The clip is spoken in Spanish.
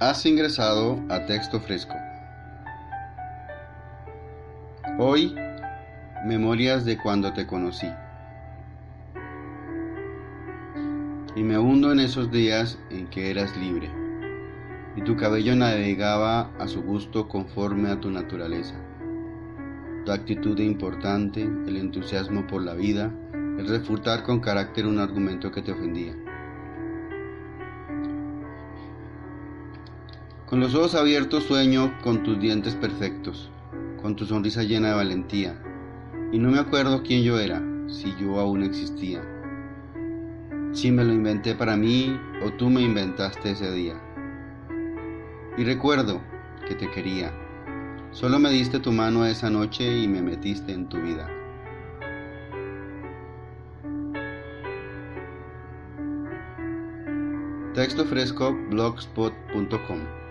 Has ingresado a texto fresco. Hoy, memorias de cuando te conocí. Y me hundo en esos días en que eras libre, y tu cabello navegaba a su gusto conforme a tu naturaleza. Tu actitud importante, el entusiasmo por la vida, el refutar con carácter un argumento que te ofendía. Con los ojos abiertos sueño con tus dientes perfectos, con tu sonrisa llena de valentía, y no me acuerdo quién yo era, si yo aún existía. Si me lo inventé para mí o tú me inventaste ese día. Y recuerdo que te quería. Solo me diste tu mano esa noche y me metiste en tu vida. Texto fresco blogspot.com